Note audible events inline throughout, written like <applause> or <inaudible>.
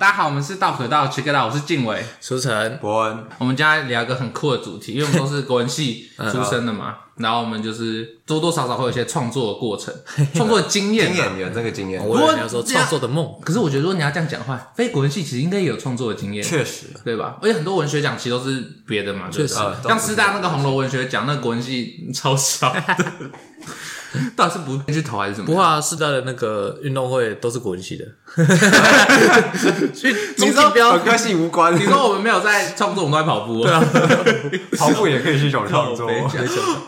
大家好，我们是道可道，check it out，我是静伟、书晨、博恩。我们今天聊一个很酷的主题，因为我们都是国文系 <laughs> 出身的嘛，然后我们就是多多少少会有一些创作的过程，<laughs> 创作的经验，经验有这个经验。我以为你要说创作的梦，可是我觉得如果你要这样讲的话，非国文系其实应该也有创作的经验，确实，对吧？而且很多文学奖其实都是别的嘛，确实，像师大那个红楼文学奖，那个国文系超少的。<laughs> 到底是不去投还是什么？不怕四大的那个运动会都是国际系的，<laughs> 所以你说本科系无关。你说我们没有在创作，我们都在跑步。对啊，<laughs> 跑步也可以是一种创作。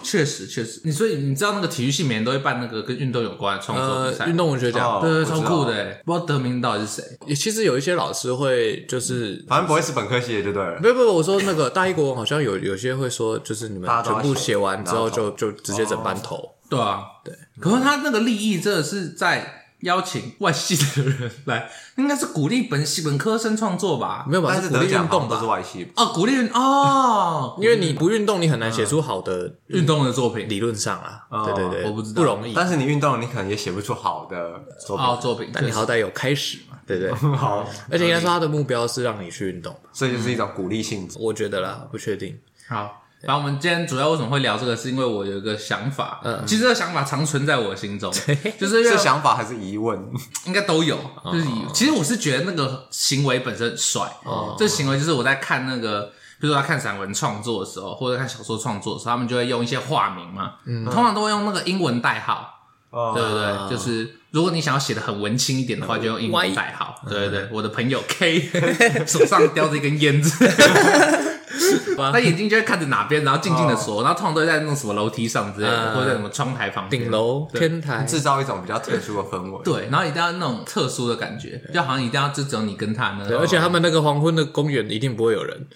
确实确实，你所以你知道那个体育系每年都会办那个跟运动有关的创作比赛，运动文学奖，对对，超酷的。不知道得名到底是谁？也其实有一些老师会就是，反正不会是本科系的就对了。不不不，我说那个大一国文好像有有些会说，就是你们全部写完之后就就直接整班投。对啊，对。可是他那个利益真的是在邀请外系的人来，<laughs> 应该是鼓励本系本科生创作吧？没有吧？但是鼓励运动都是外系哦，鼓励哦，<laughs> 因为你不运动，你很难写出好的运动的作品。理论上啊，对对对，我不知道，不容易。但是你运动，你可能也写不出好的作品。作品，但你好歹有开始嘛，对不对？<laughs> 好，而且应该说他的目标是让你去运动，所以就是一种鼓励性质。我觉得啦，不确定。好。然后我们今天主要为什么会聊这个，是因为我有一个想法，嗯，其实这个想法常存在我心中，就是是想法还是疑问，<laughs> 应该都有，就是其实我是觉得那个行为本身很帅，哦，这行为就是我在看那个，比如说他看散文创作的时候，或者看小说创作的时候，他们就会用一些化名嘛，嗯，通常都会用那个英文代号，哦，对不对？就是如果你想要写的很文青一点的话，就用英文代号，对对对，我的朋友 K <laughs> 手上叼着一根烟子。<laughs> <laughs> 他眼睛就会看着哪边，然后静静的说，然后通常都会在那种什么楼梯上之类的，或者在什么窗台旁边、顶楼、天台，制造一种比较特殊的氛围。对，然后一定要那种特殊的感觉，就好像一定要就只有你跟他呢。对，而且他们那个黄昏的公园一定不会有人，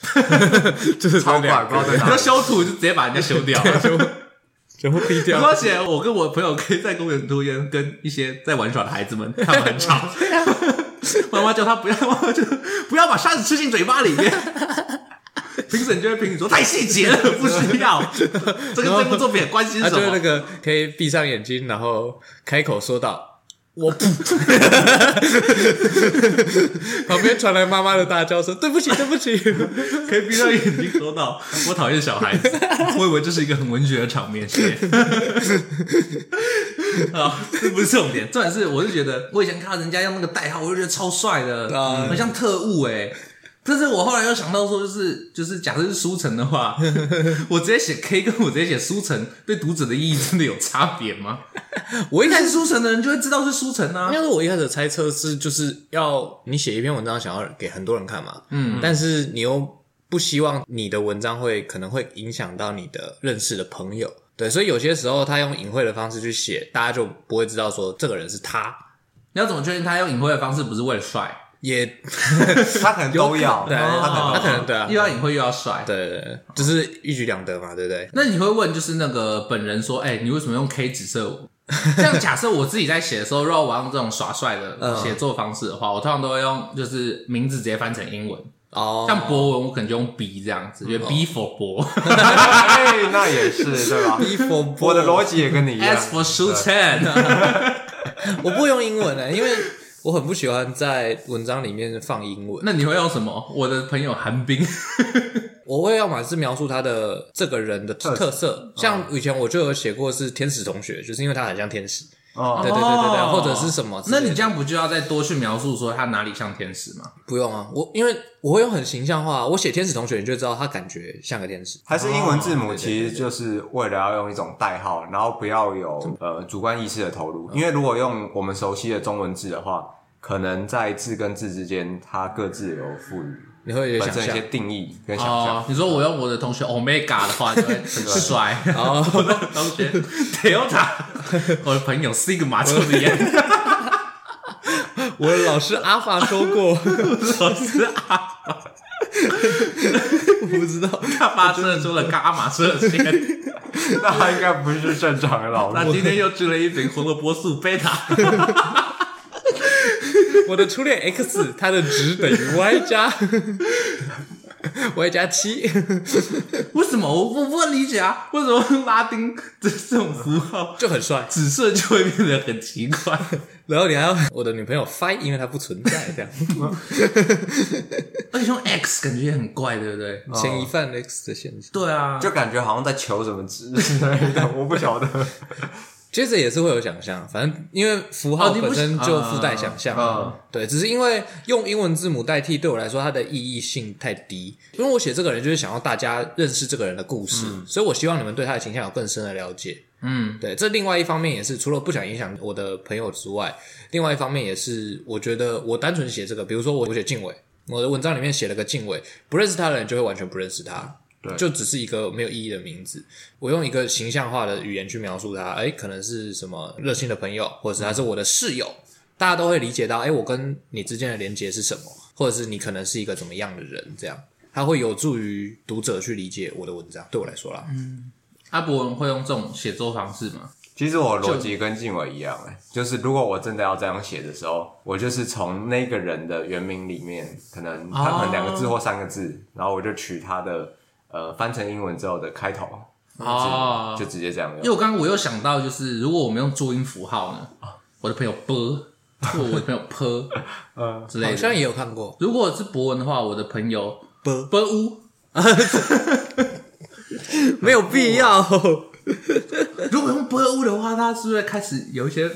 <laughs> 就是超怪，不知道在哪。要修图就直接把人家修掉，全部逼掉。而且我跟我朋友可以在公园抽烟，跟一些在玩耍的孩子们，他们很吵。<laughs> 妈妈叫他不要，妈妈就不要把沙子吃进嘴巴里面。评审就会评你说太细节了，不需要。<laughs> 这个这部作品的关系是什么？就是那个可以闭上眼睛，然后开口说道：“我不。<laughs> ”旁边传来妈妈的大叫声：“对不起，对不起。”可以闭上眼睛说道：“我讨厌小孩子。”我以为这是一个很文学的场面。啊，<laughs> 这不是重点，重点是我是觉得，我以前看到人家用那个代号，我就觉得超帅的，很像特务诶。但是我后来又想到说，就是就是，假设是书城的话，<laughs> 我直接写 K，跟我直接写书城，对读者的意义真的有差别吗？<laughs> 我一开始书城的人就会知道是书城啊。因为我一开始猜测是，就是要你写一篇文章，想要给很多人看嘛。嗯。但是你又不希望你的文章会可能会影响到你的认识的朋友，对，所以有些时候他用隐晦的方式去写，大家就不会知道说这个人是他。你要怎么确定他用隐晦的方式不是为了帅？也，<laughs> 他可能都要，对，他可能他可能对啊，又要隐晦又要帅，对对，就是一举两得嘛，对不对？那你会问，就是那个本人说，哎，你为什么用 K 指涉我？<laughs> 这样假设我自己在写的时候，如果我用这种耍帅的写作方式的话，我通常都会用就是名字直接翻成英文哦，像博文我可能就用 B 这样子，因为 B for 博，<laughs> 哎，那也是对吧？B for 博，我的逻辑也跟你一样。S for 书成，我不用英文的，因为。我很不喜欢在文章里面放英文。那你会用什么？我的朋友韩冰，<laughs> 我会要么是描述他的这个人的特色，像以前我就有写过是天使同学，就是因为他很像天使。哦，对对对对对，或者是什么？那你这样不就要再多去描述说他哪里像天使吗？不用啊，我因为我会用很形象化，我写天使同学，你就知道他感觉像个天使。还是英文字母其实就是为了要用一种代号，然后不要有呃主观意识的投入。因为如果用我们熟悉的中文字的话，可能在字跟字之间，它各自有赋予，你会产生一些定义跟想象。你说我用我的同学 Omega 的话，就会 <laughs> 很帅。<laughs> 我的同学 Delta，<laughs> 我的朋友 Sigma 抽的烟。我的老师阿法说过，老师阿法，我不知道他发射出了伽马射线，那他应该不是正常的老师。那今天又吃了一瓶红萝卜素贝塔。我的初恋 X，它的值等于 Y 加。y 加七。为什么我我不能理解啊？为什么拉丁这 <laughs> 这种符号就很帅，紫色就会变得很奇怪？<laughs> 然后你还要我的女朋友 fight，因为它不存在这样。<laughs> 而且用 X 感觉也很怪，对不对？嫌疑犯 X 的现象。对啊，就感觉好像在求什么值之类的，我不晓得。其实也是会有想象，反正因为符号本身就附带想象，对，只是因为用英文字母代替，对我来说它的意义性太低。因为我写这个人就是想要大家认识这个人的故事，嗯、所以我希望你们对他的形象有更深的了解。嗯，对，这另外一方面也是除了不想影响我的朋友之外，另外一方面也是我觉得我单纯写这个，比如说我写静伟，我的文章里面写了个静伟，不认识他的人就会完全不认识他。对就只是一个没有意义的名字，我用一个形象化的语言去描述他，哎，可能是什么热心的朋友，或者是他是我的室友，嗯、大家都会理解到，哎，我跟你之间的连接是什么，或者是你可能是一个怎么样的人，这样，他会有助于读者去理解我的文章。对我来说啦，嗯，阿伯文会用这种写作方式吗？其实我逻辑跟静伟一样，哎，就是如果我真的要这样写的时候，我就是从那个人的原名里面，可能他可能两个字或三个字，哦、然后我就取他的。呃，翻成英文之后的开头哦，就直接这样。因为我刚刚我又想到，就是如果我们用注音符号呢，我的朋友波，或我的朋友坡，<laughs> 呃之类的，好像也有看过。如果是博文的话，我的朋友波波乌，<laughs> 没有必要。<laughs> 如果用波乌的话，他是不是开始有一些？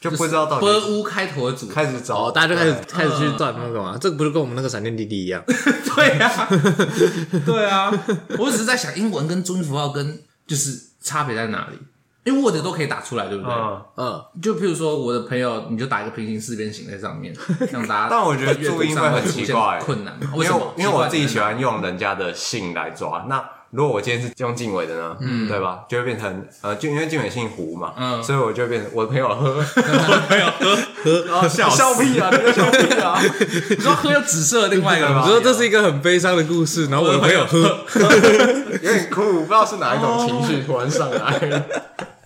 就不知道到底。波乌开头的组开始找，大家就开始开始去转那个嘛。这个不是跟我们那个闪电弟弟一样？<laughs> 对呀，<laughs> 对啊。我只是在想，英文跟中音符号跟就是差别在哪里？因为 Word 都可以打出来，对不对？嗯。就譬如说，我的朋友，你就打一个平行四边形在上面，<laughs> 让大家。但我觉得注音会很奇怪，困难。为什么？因为我自己喜欢用人家的姓来抓那。如果我今天是用静伟的呢，嗯，对吧？就会变成呃，就因为静伟姓胡嘛，嗯，所以我就会变成我的朋友喝，<laughs> 我的朋友喝喝，然后 <laughs> 笑笑屁啊，你个笑屁啊！<laughs> 你说喝有紫色，另外一个吗？你说这是一个很悲伤的故事，然后我的朋友喝，有点哭，不知道是哪一种情绪突然上来。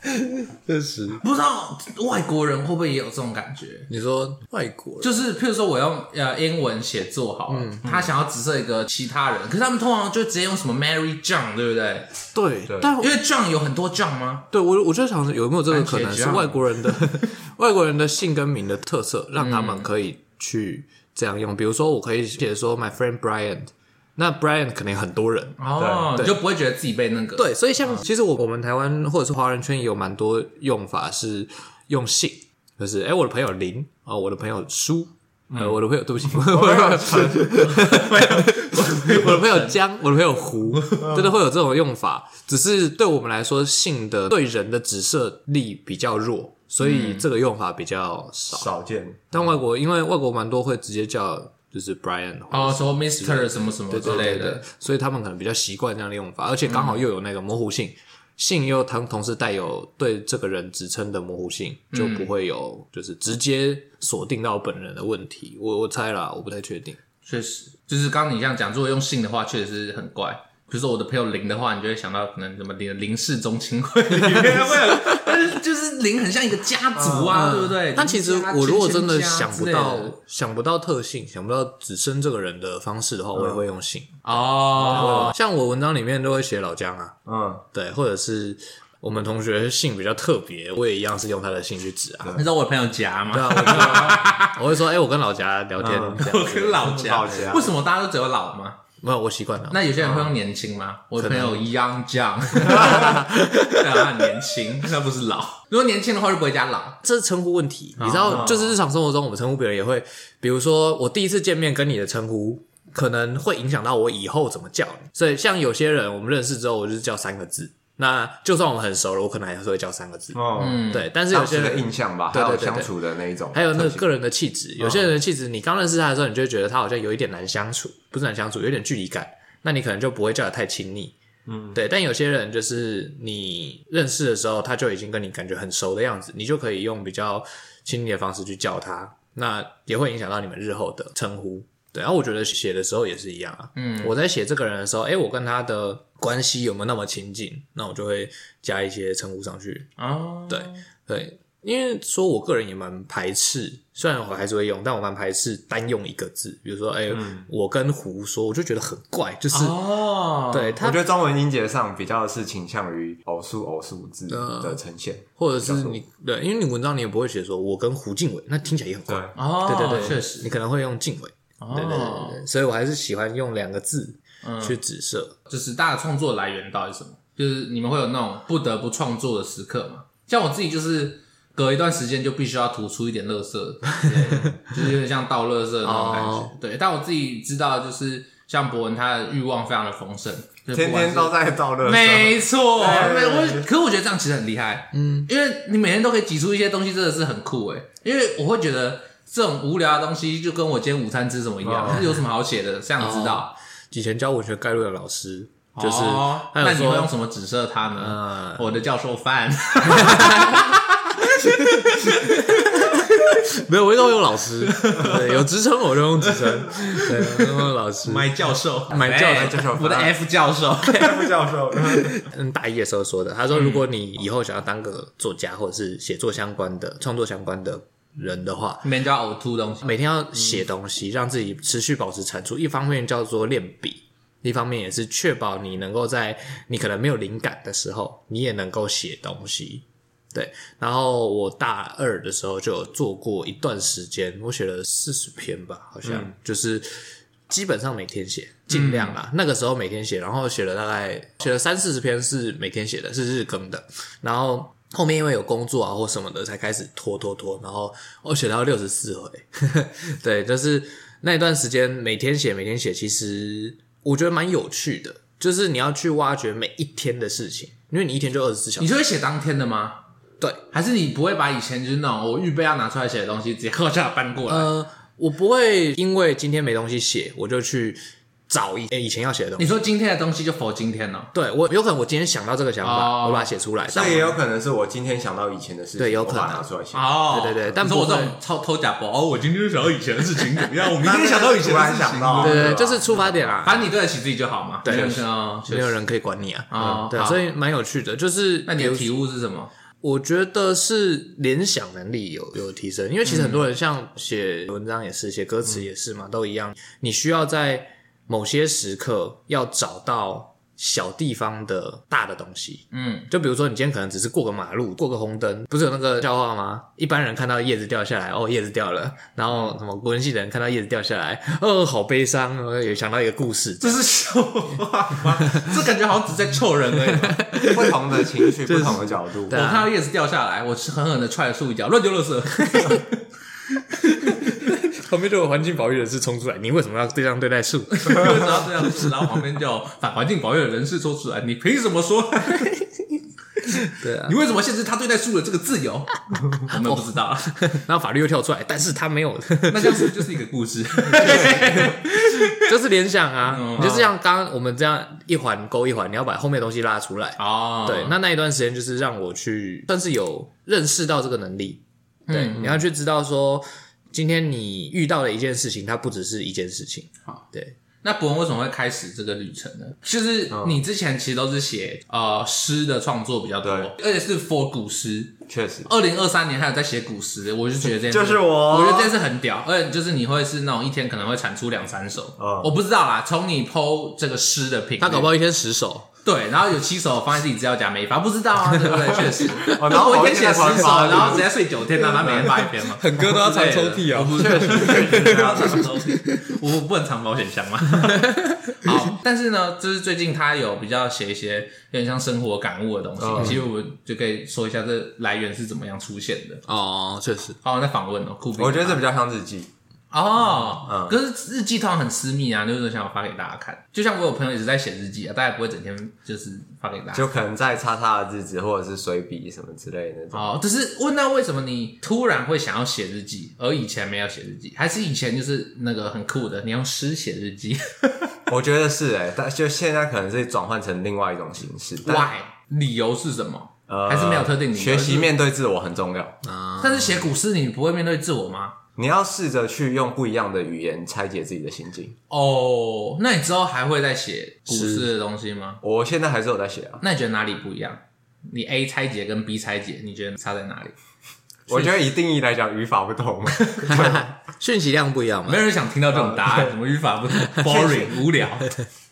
<laughs> 确实不知道外国人会不会也有这种感觉？你说外国人就是，譬如说我用呃英文写作好了，他想要指涉一个其他人，可是他们通常就直接用什么 Mary John，对不对？对，但因为 John 有很多 John 吗？对我，我就想有没有这个可能是外国人的 <laughs> 外国人的姓跟名的特色，让他们可以去这样用。比如说，我可以写说 My friend Brian。那 Brian 肯定很多人。哦，对你就不会觉得自己被那个。对，所以像其实我我们台湾或者是华人圈也有蛮多用法是用姓，就是哎我的朋友林啊，我的朋友苏，呃我的朋友对不起，我的朋友 <laughs> 陈，<laughs> 我的朋友江，<laughs> 我的朋友胡，真的会有这种用法，只是对我们来说姓的对人的指涉力比较弱，所以这个用法比较少。少见。但外国因为外国蛮多会直接叫。就是 Brian 哦，什么 Mister 什么什么之类的，所以他们可能比较习惯这样的用法，而且刚好又有那个模糊性，姓又同同时带有对这个人职称的模糊性，就不会有就是直接锁定到本人的问题。我我猜啦，我不太确定。确实，就是刚刚你这样讲，如果用姓的话，确实是很怪。比如说我的朋友林的话，你就会想到可能什么林林氏宗亲会里面会有，但是就是林很像一个家族啊，对不对？但其实我如果真的想不到想不到特性，想不到只生这个人的方式的话，我也会用姓哦。像我文章里面都会写老姜啊，嗯，对，或者是我们同学姓比较特别，我也一样是用他的姓去指啊。你知道我的朋友夹吗？对啊，我会说，哎，我跟老夹聊天，我跟老夹，为什么大家都只有老吗？没有，我习惯了。那有些人会用年轻吗？我的朋友 Young John，对啊，他很年轻，那不是老。如果年轻的话，就不会加老。这是称呼问题，你知道，就是日常生活中我们称呼别人也会，比如说我第一次见面跟你的称呼，可能会影响到我以后怎么叫你。所以像有些人，我们认识之后，我就是叫三个字。那就算我们很熟了，我可能还是会叫三个字。哦，嗯，对。但是有些人的印象吧，还有相处的那一种，还有那个个人的气质。有些人的气质，你刚认识他的时候，你就会觉得他好像有一点难相处，不是难相处，有点距离感。那你可能就不会叫的太亲密。嗯，对。但有些人就是你认识的时候，他就已经跟你感觉很熟的样子，你就可以用比较亲密的方式去叫他，那也会影响到你们日后的称呼。对，然后我觉得写的时候也是一样啊。嗯，我在写这个人的时候，诶，我跟他的关系有没有那么亲近？那我就会加一些称呼上去。哦，对对，因为说我个人也蛮排斥，虽然我还是会用，但我蛮排斥单用一个字。比如说，哎、欸，嗯、我跟胡说，我就觉得很怪，就是哦，对，他我觉得中文音节上比较是倾向于偶数偶数字的呈现，呃、或者是你对，因为你文章你也不会写说我跟胡静伟，那听起来也很怪。对哦，对对对，确实，你可能会用静伟。哦，对对对对，所以我还是喜欢用两个字去指涉、嗯。就是大家创作来源到底是什么？就是你们会有那种不得不创作的时刻嘛？像我自己就是。隔一段时间就必须要吐出一点垃圾，<laughs> 就是有点像倒垃圾的那种感觉。Oh. 对，但我自己知道，就是像博文，他的欲望非常的丰盛，天天都在倒垃圾。没错，<laughs> 没我，可是我觉得这样其实很厉害，嗯，因为你每天都可以挤出一些东西，真的是很酷诶。因为我会觉得这种无聊的东西，就跟我今天午餐吃什么一样，oh. 是有什么好写的？这样知道。以前教文学概论的老师，就是，oh. 那你会用什么指涉他呢？Uh. 我的教授饭。<laughs> 没有，我都用老师，对，有职称我就用职称，对，用老师。买教授，买教授，教授，我的 F 教授，<laughs> F 教授。嗯，大一的时候说的，他说，如果你以后想要当个作家或者是写作相关的、创作相关的人的话，每天就要呕吐东西，每天要写东西，让自己持续保持产出。一方面叫做练笔，一方面也是确保你能够在你可能没有灵感的时候，你也能够写东西。对，然后我大二的时候就有做过一段时间，我写了四十篇吧，好像、嗯、就是基本上每天写，尽量啦。嗯、那个时候每天写，然后写了大概写了三四十篇是每天写的，是日更的。然后后面因为有工作啊或什么的，才开始拖拖拖。然后我写到六十四回，<laughs> 对，就是那一段时间每天写，每天写，其实我觉得蛮有趣的，就是你要去挖掘每一天的事情，因为你一天就二十四小时。你就会写当天的吗？对，还是你不会把以前就是那种我预备要拿出来写的东西直接靠下搬过来？呃，我不会因为今天没东西写，我就去找以以前要写的东西。你说今天的东西就否今天了？对，我有可能我今天想到这个想法，哦、我把它写出来。那也有可能是我今天想到以前的事情，对，有可能拿出来写。哦，对对对，但不是我这种偷偷假包哦，我今天就想到以前的事情怎么样？<laughs> 我明天想到以前的事情，对对，就是出发点啊，反正你对得起自己就好嘛。对，没有人可以管你啊。啊，对，所以蛮有趣的，就是那你的体悟是什么？我觉得是联想能力有有提升，因为其实很多人像写文章也是，写歌词也是嘛，都一样。你需要在某些时刻要找到。小地方的大的东西，嗯，就比如说你今天可能只是过个马路，过个红灯，不是有那个笑话吗？一般人看到叶子掉下来，哦，叶子掉了，然后什么国文系的人看到叶子掉下来，哦，好悲伤，也想到一个故事，这是笑话吗？<laughs> 这感觉好像只在臭人而已，不同的情绪，<laughs> 不同的角度。我看到叶子掉下来，我是狠狠的踹了树一脚，乱丢垃圾。旁边就有环境保育人士冲出来，你为什么要这样对待树？为什么要这样子？然后旁边就有反环境保育的人士说出来，你凭什么说？<laughs> 对啊，你为什么限制他对待树的这个自由？<laughs> 我们不知道。<laughs> 然后法律又跳出来，但是他没有，那这样子就是一个故事，就是联想啊，你就是像刚刚我们这样一环勾一环，你要把后面的东西拉出来哦。对，那那一段时间就是让我去，算是有认识到这个能力，对，你要去知道说。今天你遇到的一件事情，它不只是一件事情。好，对。那博文为什么会开始这个旅程呢？就是你之前其实都是写呃诗的创作比较多，而且是 for 古诗。确实，二零二三年还有在写古诗，我就觉得这件事 <laughs> 就是我，我觉得这件事很屌。而且就是你会是那种一天可能会产出两三首。我不知道啦，从你 po 这个诗的品，他搞不好一天十首。对，然后有七首放在自己资料夹没发，不知道啊，<laughs> 对不对？确实，然后我一天写十首，然后直接睡九天，然后他每天发一篇嘛。<laughs> 很哥都要藏抽屉啊，确实，都要藏抽屉。我不能藏保险箱吗？<laughs> 好，但是呢，就是最近他有比较写一些有点像生活感悟的东西，其实我们就可以说一下这来源是怎么样出现的。哦，确实。好，那访问哦，酷我觉得这比较像日记。哦，嗯，可是日记通常很私密啊，就是想要发给大家看。就像我有朋友一直在写日记啊，大家不会整天就是发给大家，就可能在叉叉的日子或者是随笔什么之类的那种。哦，只是问到为什么你突然会想要写日记，而以前没有写日记，还是以前就是那个很酷的，你用诗写日记？<laughs> 我觉得是哎，但就现在可能是转换成另外一种形式。Why？理由是什么？呃，还是没有特定理由。学习面对自我很重要啊。但是写古诗，你不会面对自我吗？你要试着去用不一样的语言拆解自己的心境哦。那你之后还会再写古诗的东西吗？我现在还是有在写啊。那你觉得哪里不一样？你 A 拆解跟 B 拆解，你觉得差在哪里？<laughs> 我觉得以定义来讲，语法不同，<laughs> <laughs> 讯息量不一样嘛。没有人想听到这种答案，什么语法不同，boring 无聊。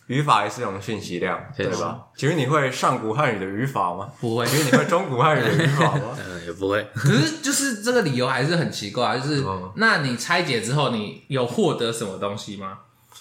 语法也是一种讯息量，对吧？请问你会上古汉语的语法吗？不会。请问你会中古汉语的语法吗？嗯，<laughs> 也不会。可是就是这个理由还是很奇怪，就是那你拆解之后，你有获得什么东西吗？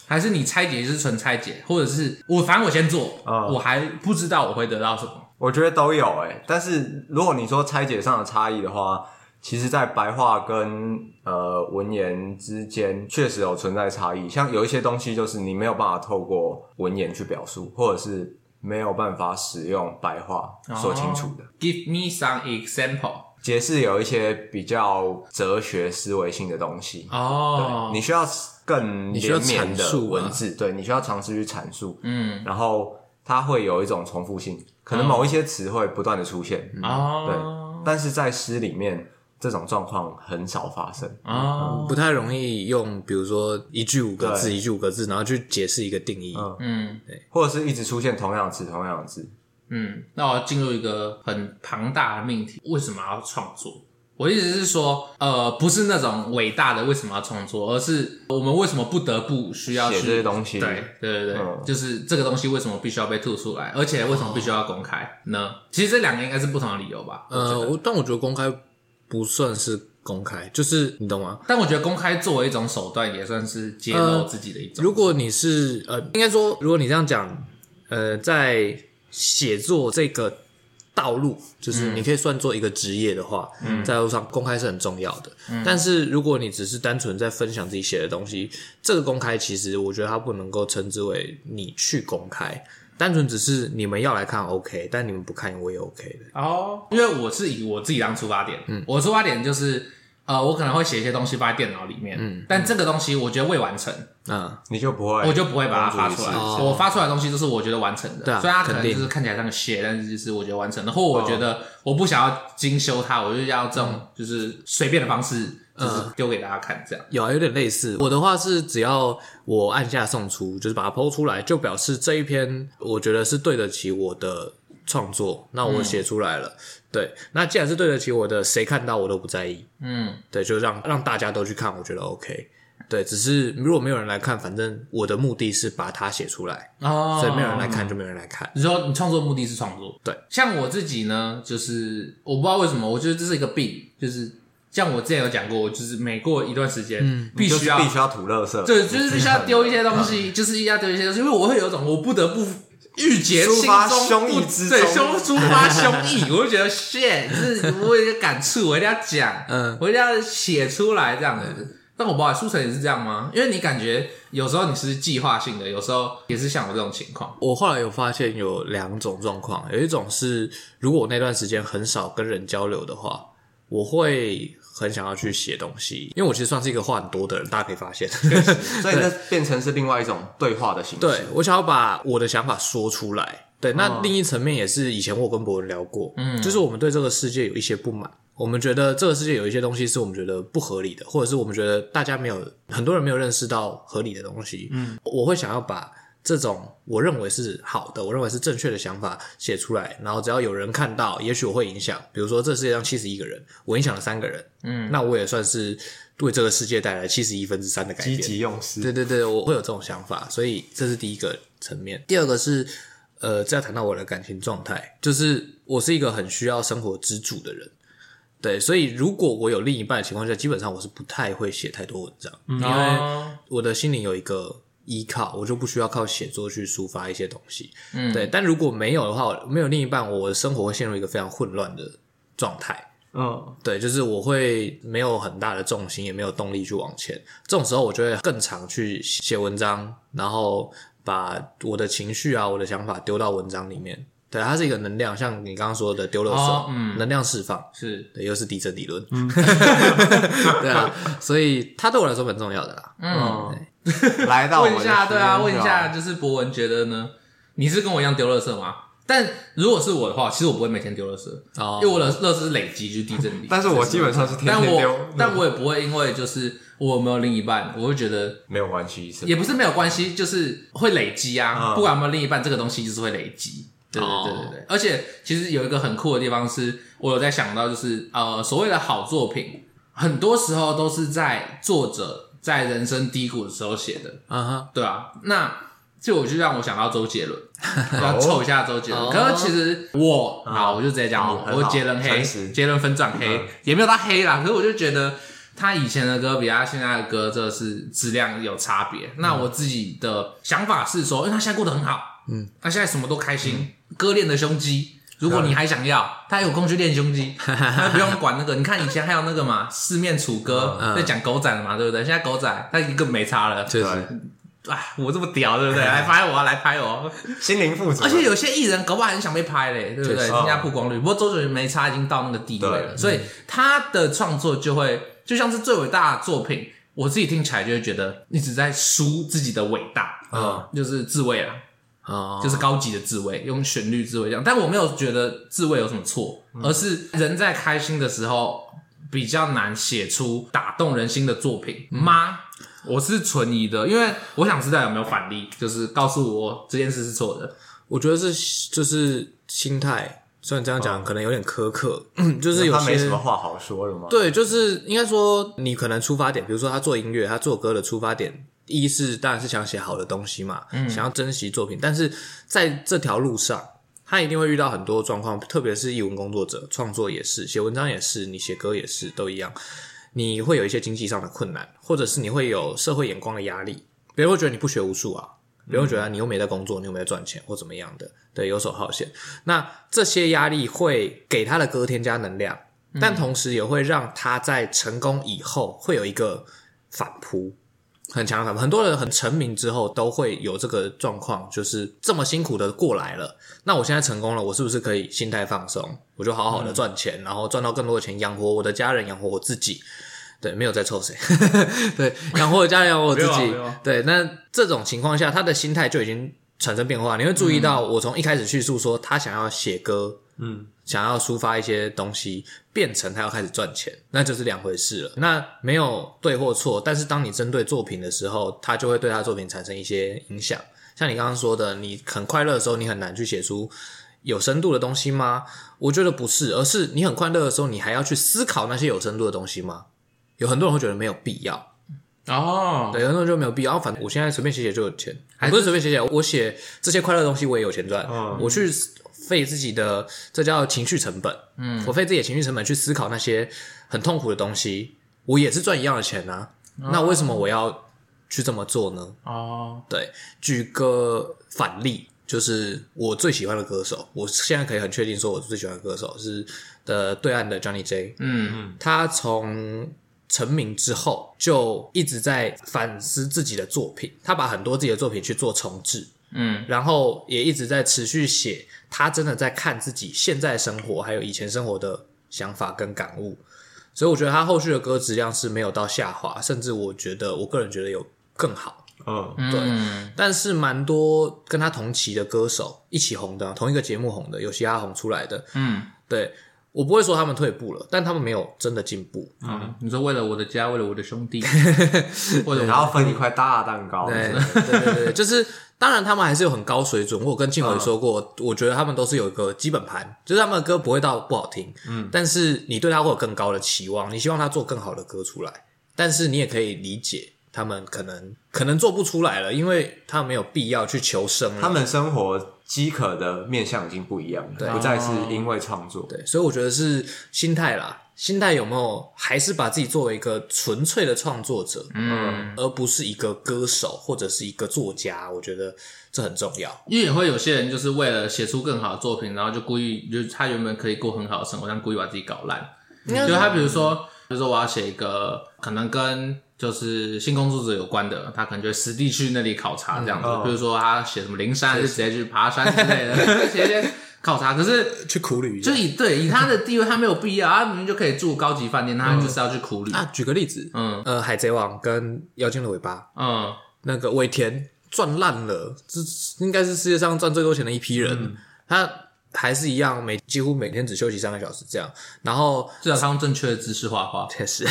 还是你拆解就是纯拆解，或者是我反正我先做，我还不知道我会得到什么。我觉得都有诶，但是如果你说拆解上的差异的话，其实，在白话跟呃文言之间确实有存在差异。像有一些东西，就是你没有办法透过文言去表述，或者是没有办法使用白话说清楚的。Oh, give me some example。解释有一些比较哲学思维性的东西哦，oh. 你需要更连绵的文字，你对，你需要尝试去阐述，嗯，然后它会有一种重复性。可能某一些词汇不断的出现哦，对，但是在诗里面这种状况很少发生。哦，不太容易用，比如说一句五个字，一句五个字，然后去解释一个定义，嗯，对，或者是一直出现同样的词，同样的字，嗯，那我要进入一个很庞大的命题，为什么要创作？我意思是说，呃，不是那种伟大的为什么要创作，而是我们为什么不得不需要去写这些东西？对对对对，嗯、就是这个东西为什么必须要被吐出来，而且为什么必须要公开呢？哦、其实这两个应该是不同的理由吧？呃，我但我觉得公开不算是公开，就是你懂吗？但我觉得公开作为一种手段，也算是揭露自己的一种、呃。如果你是呃，应该说，如果你这样讲，呃，在写作这个。道路就是你可以算作一个职业的话，嗯、在路上公开是很重要的。嗯、但是如果你只是单纯在分享自己写的东西，这个公开其实我觉得它不能够称之为你去公开，单纯只是你们要来看 OK，但你们不看我也 OK 的。哦，因为我是以我自己当出发点，嗯，我的出发点就是。呃，我可能会写一些东西放在电脑里面，嗯，但这个东西我觉得未完成，嗯，你就不会，我就不会把它发出来。我发出来的东西都是我觉得完成的，对，所以它可能就是看起来像个写，但是就是我觉得完成的。或我觉得我不想要精修它，我就要这种就是随便的方式，就是丢给大家看这样。有啊，有点类似。我的话是只要我按下送出，就是把它 po 出来，就表示这一篇我觉得是对得起我的创作，那我写出来了。对，那既然是对得起我的，谁看到我都不在意。嗯，对，就让让大家都去看，我觉得 OK。对，只是如果没有人来看，反正我的目的是把它写出来，哦，所以没有人来看就没有人来看。你说你创作目的是创作，对。像我自己呢，就是我不知道为什么，我觉得这是一个病，就是像我之前有讲过，就是每过一段时间，嗯，必须要必须要吐垃圾，对，就是必须要丢一些东西，就是一定要丢一些东西，因为我会有一种我不得不。郁结心中不对，胸 <laughs> 抒发胸臆，我就觉得 shit，就是我有一个感触，我一定要讲，嗯，我一定要写出来这样子。但我不知道书成也是这样吗？因为你感觉有时候你是计划性的，有时候也是像我这种情况。我后来有发现有两种状况，有一种是如果我那段时间很少跟人交流的话，我会。很想要去写东西，因为我其实算是一个话很多的人，大家可以发现，<laughs> 所以那变成是另外一种对话的形式。对，我想要把我的想法说出来。对，那另一层面也是以前我跟博文聊过，嗯，就是我们对这个世界有一些不满，我们觉得这个世界有一些东西是我们觉得不合理的，或者是我们觉得大家没有很多人没有认识到合理的东西。嗯，我会想要把。这种我认为是好的，我认为是正确的想法写出来，然后只要有人看到，也许我会影响。比如说，这世界上七十一个人，我影响了三个人，嗯，那我也算是为这个世界带来七十一分之三的改变。积极用事，对对对，我会有这种想法，所以这是第一个层面。第二个是，呃，这要谈到我的感情状态，就是我是一个很需要生活支柱的人，对，所以如果我有另一半的情况下，基本上我是不太会写太多文章，嗯，因为我的心里有一个。依靠我就不需要靠写作去抒发一些东西，嗯，对。但如果没有的话，没有另一半，我的生活会陷入一个非常混乱的状态，嗯，对，就是我会没有很大的重心，也没有动力去往前。这种时候，我就会更常去写文章，然后把我的情绪啊、我的想法丢到文章里面。对，它是一个能量，像你刚刚说的丢垃圾，哦，嗯，能量释放是对，又是地震理论，嗯，<laughs> 对啊，所以它对我来说很重要的啦，嗯。来到问一下，对啊，问一下，就是博文觉得呢？你是跟我一样丢垃圾吗？但如果是我的话，其实我不会每天丢垃圾，哦，因为我的垃圾是累积，就是地震里。但是我基本上是天天丢，但我也不会因为就是我有没有另一半，我会觉得没有关系，也不是没有关系，就是会累积啊。不管有没有另一半，这个东西就是会累积。对对对对对。而且其实有一个很酷的地方是，我有在想到，就是呃，所谓的好作品，很多时候都是在作者在人生低谷的时候写的。啊哈，对啊，那就我就让我想到周杰伦，<laughs> 要凑一下周杰伦。可是其实我啊，我就直接讲我，我杰伦黑，杰伦粉转黑，也没有到黑啦。可是我就觉得。他以前的歌比他现在的歌，这是质量有差别。那我自己的想法是说，因为他现在过得很好，嗯，他现在什么都开心，割裂的胸肌。如果你还想要，他有空去练胸肌，<laughs> 他不用管那个。你看以前还有那个嘛，四面楚歌在讲狗仔的嘛，对不对？现在狗仔他一个没差了，确实。啊，我这么屌，对不对？<laughs> 来拍我，来拍我，心灵富足。而且有些艺人搞不好很想被拍嘞，对不对？增加曝光率。不过周杰伦没差，已经到那个地位了，所以他的创作就会。就像是最伟大的作品，我自己听起来就会觉得一直在输自己的伟大，嗯，就是自慰啊，啊，就是高级的自慰，用旋律自慰这样。但我没有觉得自慰有什么错，而是人在开心的时候比较难写出打动人心的作品吗？我是存疑的，因为我想知道有没有反例，就是告诉我这件事是错的。我觉得是就是心态。虽然这样讲可能有点苛刻，嗯、就是有些他没什么话好说了嘛。对，就是应该说你可能出发点，比如说他做音乐，他做歌的出发点，一是当然是想写好的东西嘛，嗯，想要珍惜作品。但是在这条路上，他一定会遇到很多状况，特别是艺文工作者，创作也是，写文章也是，你写歌也是，都一样。你会有一些经济上的困难，或者是你会有社会眼光的压力，别人会觉得你不学无术啊。别人会觉得你又没在工作，你又没在赚钱或怎么样的，对，游手好闲。那这些压力会给他的歌添加能量，但同时也会让他在成功以后会有一个反扑，很强的反。很多人很成名之后都会有这个状况，就是这么辛苦的过来了，那我现在成功了，我是不是可以心态放松？我就好好的赚钱，然后赚到更多的钱，养活我的家人，养活我自己。对，没有在臭谁，<laughs> 对，养活我家人，养活我自己。对，那这种情况下，他的心态就已经产生变化。你会注意到，我从一开始叙述说他想要写歌，嗯，想要抒发一些东西，变成他要开始赚钱，那就是两回事了。那没有对或错，但是当你针对作品的时候，他就会对他作品产生一些影响。像你刚刚说的，你很快乐的时候，你很难去写出有深度的东西吗？我觉得不是，而是你很快乐的时候，你还要去思考那些有深度的东西吗？有很多人会觉得没有必要哦，对，有很多人就没有必要。反正我现在随便写写就有钱，还不是随便写写，我写这些快乐的东西我也有钱赚。嗯，我去费自己的，这叫情绪成本。嗯，我费自己的情绪成本去思考那些很痛苦的东西，我也是赚一样的钱啊。哦，那为什么我要去这么做呢？哦，对，举个反例，就是我最喜欢的歌手，我现在可以很确定说，我最喜欢的歌手是的对岸的 Johnny J。嗯嗯，他从成名之后，就一直在反思自己的作品。他把很多自己的作品去做重制，嗯，然后也一直在持续写。他真的在看自己现在生活，还有以前生活的想法跟感悟。所以我觉得他后续的歌质量是没有到下滑，甚至我觉得，我个人觉得有更好。嗯，对。但是蛮多跟他同期的歌手一起红的，同一个节目红的，有嘻哈红出来的。嗯，对。我不会说他们退步了，但他们没有真的进步。嗯，你说为了我的家，为了我的兄弟，<laughs> 或者然后分一块大蛋糕。对对对对，就是当然他们还是有很高水准。我跟静伟说过，我觉得他们都是有一个基本盘，就是他们的歌不会到不好听，嗯，但是你对他会有更高的期望，你希望他做更好的歌出来，但是你也可以理解他们可能可能做不出来了，因为他们没有必要去求生了，他们生活。饥渴的面向已经不一样了，对，不再是因为创作，对，所以我觉得是心态啦，心态有没有还是把自己作为一个纯粹的创作者，嗯，而不是一个歌手或者是一个作家，我觉得这很重要。因为也会有些人就是为了写出更好的作品，然后就故意就是他原本可以过很好的生活，但故意把自己搞烂。就他比如说，比如说我要写一个可能跟。就是性工作者有关的，他可能就会实地去那里考察这样子。嗯哦、比如说他写什么灵山，就直接去爬山之类的，<laughs> 写一些考察。可是去苦旅，就以对以他的地位，他没有必要，他明明就可以住高级饭店，他就是要去苦旅。嗯、啊，举个例子，嗯呃，海贼王跟妖精的尾巴，嗯，那个尾田赚烂了，这应该是世界上赚最多钱的一批人，嗯、他。还是一样，每几乎每天只休息三个小时这样，然后至少他用正确的姿势画画，确实，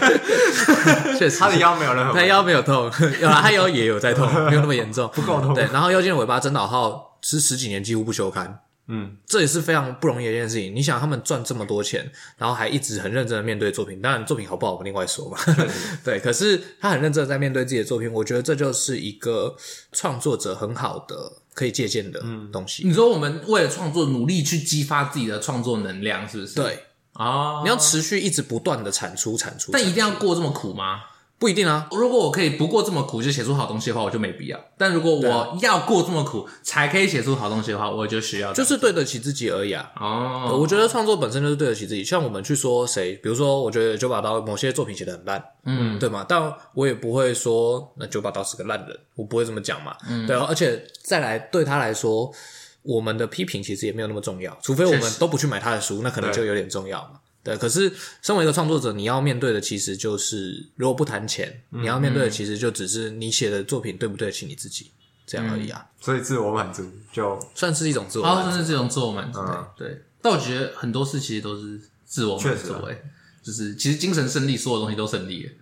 <laughs> 确实，他的腰没有任何，他腰没有痛，有啦，他腰也有在痛，没有那么严重，<laughs> 不够痛。对，然后妖精的尾巴真岛浩是十几年几乎不休刊。嗯，这也是非常不容易的一件事情。你想，他们赚这么多钱，然后还一直很认真的面对作品。当然，作品好不好，我们另外说嘛。<laughs> 对，可是他很认真的在面对自己的作品，我觉得这就是一个创作者很好的可以借鉴的东西。你说我们为了创作努力去激发自己的创作能量，是不是？对啊，你要持续一直不断的产出、产出，但一定要过这么苦吗？不一定啊！如果我可以不过这么苦就写出好东西的话，我就没必要。但如果我要过这么苦才可以写出好东西的话，我就需要。就是对得起自己而已啊！哦，我觉得创作本身就是对得起自己。像我们去说谁，比如说，我觉得九把刀某些作品写的很烂，嗯，对吗？但我也不会说那九把刀是个烂人，我不会这么讲嘛。嗯，对啊。而且再来对他来说，我们的批评其实也没有那么重要，除非我们都不去买他的书，那可能就有点重要嘛。对，可是身为一个创作者，你要面对的其实就是，如果不谈钱，嗯、你要面对的其实就只是你写的作品对不对得起你自己，这样而已啊。所以自我满足就。算是一种自我算是这种自我满足。嗯、对，但我觉得很多事其实都是自我满足，哎，就是其实精神胜利，所有东西都胜利了。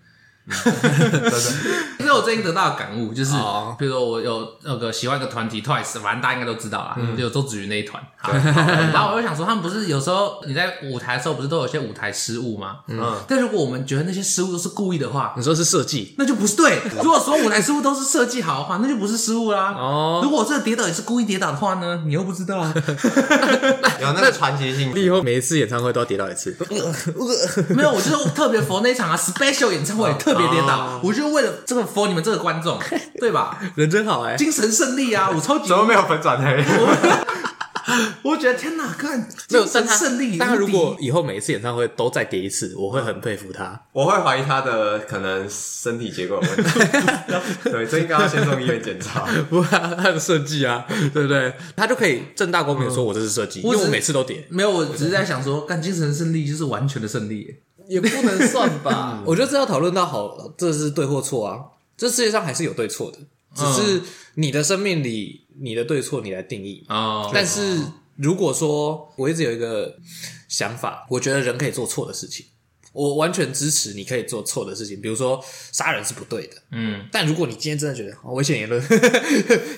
其 <laughs> 实我最近得到的感悟就是，比如说我有那个喜欢一个团体 Twice，反正大家应该都知道啦，就有周子瑜那一团。<laughs> 然后我就想说，他们不是有时候你在舞台的时候，不是都有些舞台失误吗？嗯。但如果我们觉得那些失误都是故意的话，你说是设计，那就不是对。<laughs> 如果说舞台失误都是设计好的话，那就不是失误啦。哦。如果这个跌倒也是故意跌倒的话呢？你又不知道啊。<laughs> 有那个传奇性，你以后每一次演唱会都要跌倒一次。没有，我就是特别 for 那场啊，special 演唱会特别跌倒。我就为了这个你们这个观众，<laughs> 对吧？人真好哎，精神胜利啊！我超级怎么没有粉转黑？<laughs> 我觉得天哪，看精神胜利。但他如果以后每一次演唱会都再叠一次，我会很佩服他。我会怀疑他的可能身体结构有问题。<laughs> 对，这应该要先送医院检查。不，他的设计啊，对不对？他就可以正大光明说：“我这是设计。”因为我每次都叠。没有，我只是在想说，干精神胜利就是完全的胜利。也不能算吧，我觉得这要讨论到好，这是对或错啊。这世界上还是有对错的，只是你的生命里，你的对错你来定义。哦，但是如果说我一直有一个想法，我觉得人可以做错的事情，我完全支持你可以做错的事情。比如说杀人是不对的，嗯，但如果你今天真的觉得危险言论，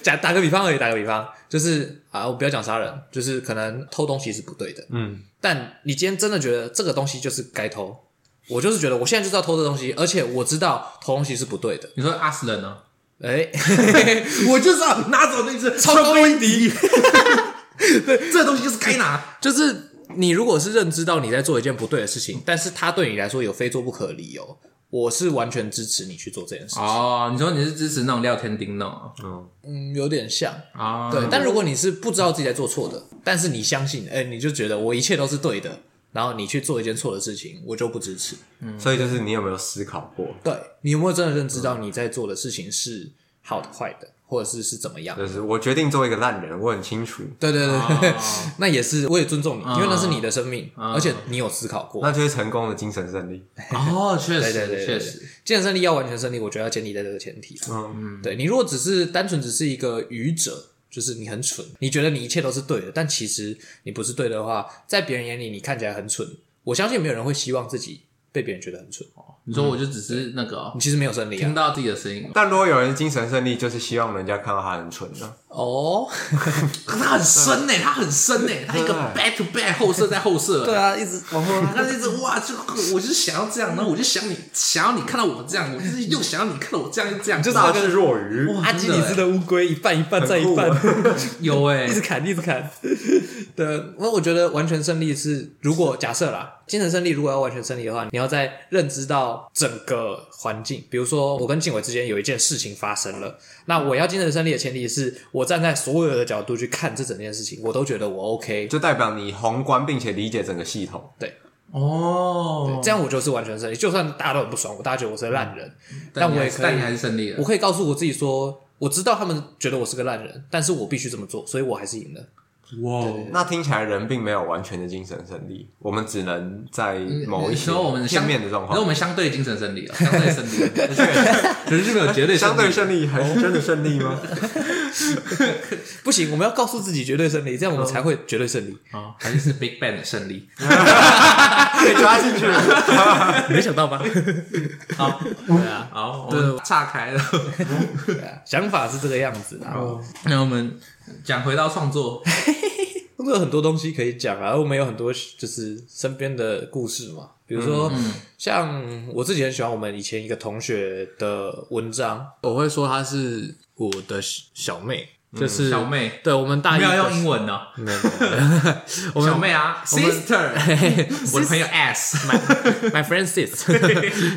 讲 <laughs> 打个比方而已，打个比方就是啊，我不要讲杀人，就是可能偷东西是不对的，嗯。但你今天真的觉得这个东西就是该偷，我就是觉得我现在就知道偷这东西，而且我知道偷东西是不对的。你说阿斯人呢？哎，<laughs> 我就是要拿走那只超高音笛。<laughs> 对，这个东西就是该拿。就是你如果是认知到你在做一件不对的事情，但是它对你来说有非做不可的理由，我是完全支持你去做这件事情。哦，你说你是支持那种廖天丁那种？嗯嗯，有点像啊。对，但如果你是不知道自己在做错的，但是你相信，哎，你就觉得我一切都是对的，然后你去做一件错的事情，我就不支持。嗯，所以就是你有没有思考过？对，你有没有真的认知到你在做的事情是好的、坏的？或者是是怎么样？就是我决定做一个烂人，我很清楚。对对对，<laughs> 那也是，我也尊重你，因为那是你的生命，而且你有思考过，那就是成功的精神胜利。<laughs> 哦，确实，对对对，确实，精神胜利要完全胜利，我觉得要建立在这个前提。嗯嗯，对，你如果只是单纯只是一个愚者，就是你很蠢，你觉得你一切都是对的，但其实你不是对的话，在别人眼里你看起来很蠢，我相信没有人会希望自己被别人觉得很蠢。你说我就只是那个，你其实没有胜利，听到自己的声音。但如果有人精神胜利，就是希望人家看到他很蠢的。哦，可 <laughs> 是他很深呢，他很深呢，他一个 back to back 后射在后射。对啊，一直往后，<laughs> 他一直哇，就我就是想要这样，然后我就想你，想要你看到我这样，我就是又想要你看到我这样，又这样，就是那个弱鱼，阿基里斯的乌龟，一半一半再一半，<laughs> 有诶，一直砍，一直砍。对，我我觉得完全胜利是，如果假设啦，精神胜利如果要完全胜利的话，你要在认知到整个环境，比如说我跟静伟之间有一件事情发生了，那我要精神胜利的前提是我站在所有的角度去看这整件事情，我都觉得我 OK，就代表你宏观并且理解整个系统。对，哦，这样我就是完全胜利。就算大家都很不爽，我大家觉得我是个烂人，嗯、但，但我也可以，但你还是胜利了。我可以告诉我自己说，我知道他们觉得我是个烂人，但是我必须这么做，所以我还是赢了。哇，那听起来人并没有完全的精神胜利，我们只能在某一些片面的状况，那我们相对精神胜利了，相对胜利，人是没有绝对 <laughs> 相对胜利，还是真的胜利吗？<laughs> 不行，我们要告诉自己绝对胜利，这样我们才会绝对胜利。哦，还是是 Big Bang 的胜利，<laughs> 被抓进去了。没想到吧？好，对啊，好，我们岔开了。对啊，想法是这个样子啊。那我们 <laughs> 讲回到创作，<laughs> 创作有很多东西可以讲啊。我们有很多就是身边的故事嘛，比如说像我自己很喜欢我们以前一个同学的文章，我会说她是我的小妹。就是小妹，对我们大一不要用英文呢，没有，<laughs> 我们小妹啊，sister，我的朋友 S，my my friend sis，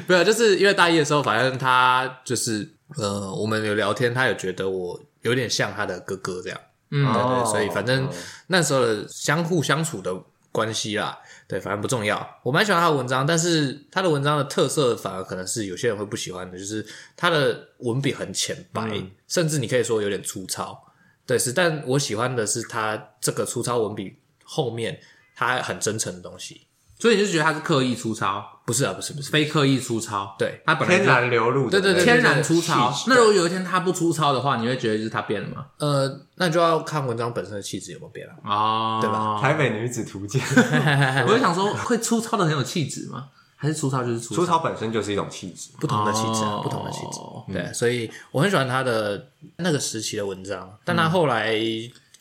没有，就是因为大一的时候，反正他就是呃，我们有聊天，他有觉得我有点像他的哥哥这样，嗯，对对，所以反正那时候的相互相处的关系啦。对，反正不重要。我蛮喜欢他的文章，但是他的文章的特色反而可能是有些人会不喜欢的，就是他的文笔很浅白，嗯、甚至你可以说有点粗糙。对，是，但我喜欢的是他这个粗糙文笔后面他很真诚的东西。所以你就觉得他是刻意粗糙？不是啊，不是，不是，非刻意粗糙。对，他本来天然流露，对对对，天然粗糙。那如果有一天他不粗糙的话，你会觉得就是他变了吗？呃，那就要看文章本身的气质有没有变了哦，对吧？台北女子图鉴，<laughs> 我就想说，会粗糙的很有气质吗？还是粗糙就是粗糙？粗糙本身就是一种气质，不同的气质，不同的气质。对，所以我很喜欢他的那个时期的文章，但他后来。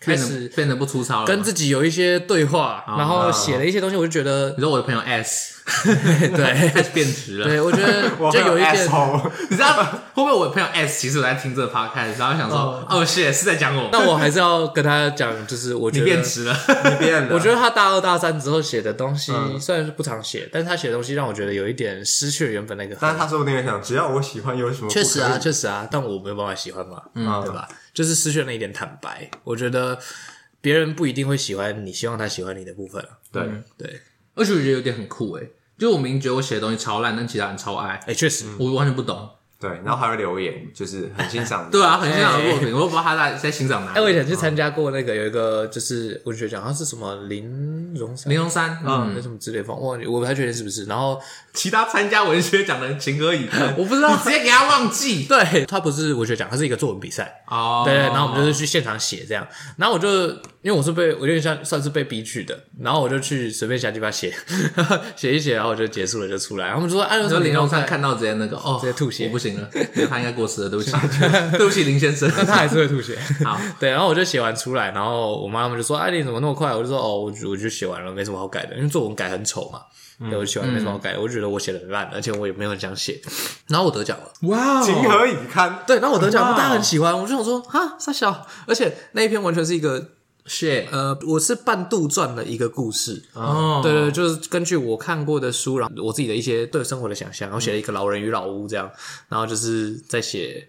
开始变得不粗糙了，跟自己有一些对话，然后写了一些东西，我就觉得，你说我的朋友 S，<laughs> 对，开始变直了。对，我觉得 <laughs> 就有一点，<laughs> 你知道会不会我的朋友 S 其实我在听这个 podcast，然后想说，哦，shit，是在讲我。那我还是要跟他讲，就是我觉得你变直了，你变了。我觉得他大二大三之后写的东西，虽然是不常写，但是他写的东西让我觉得有一点失去了原本那个。但是他说不定想，只要我喜欢，有什么？确实啊，确实啊，但我没有办法喜欢嘛，嗯，对吧？就是失去了那一点坦白，我觉得。别人不一定会喜欢你，希望他喜欢你的部分。对对，而且我觉得有点很酷诶，就我明明觉得我写的东西超烂，但其他人超爱。诶确实，我完全不懂。对，然后还会留言，就是很欣赏。<laughs> 对啊，很欣赏的作品，我都不知道他在在欣赏哪。<laughs> 哎，我以前去参加过那个有一个就是文学奖，好像是什么林荣林荣山，嗯，那什么之类的，忘记，我不太确定是不是。然后其他参加文学奖的人情何以堪？<laughs> 我不知道，直接给他忘记。对，他不是文学奖，他是一个作文比赛。哦，对，然后我们就是去现场写这样，然后我就因为我是被我有点像算是被逼去的，然后我就去随便瞎鸡巴写，<laughs> 写一写，然后我就结束了就出来。然后我们就说，哎，说林荣山看到直接那个哦，直接吐血，我不行了，他应该。过世了，对不起，<laughs> 对不起林先生，<laughs> 但他还是会吐血。好，对，然后我就写完出来，然后我妈他们就说：“哎，你怎么那么快？”我就说：“哦，我我就写完了，没什么好改的，因为作文改很丑嘛。对，我写完没什么好改，我就觉得我写的很烂，而且我也没有很想写。然后我得奖了，哇，情何以堪？对，然后我得奖，大家很喜欢，我就想说哈，傻小，而且那一篇完全是一个。是，呃，我是半杜撰的一个故事，哦，对对，就是根据我看过的书，然后我自己的一些对生活的想象，然后写了一个老人与老屋这样，然后就是在写，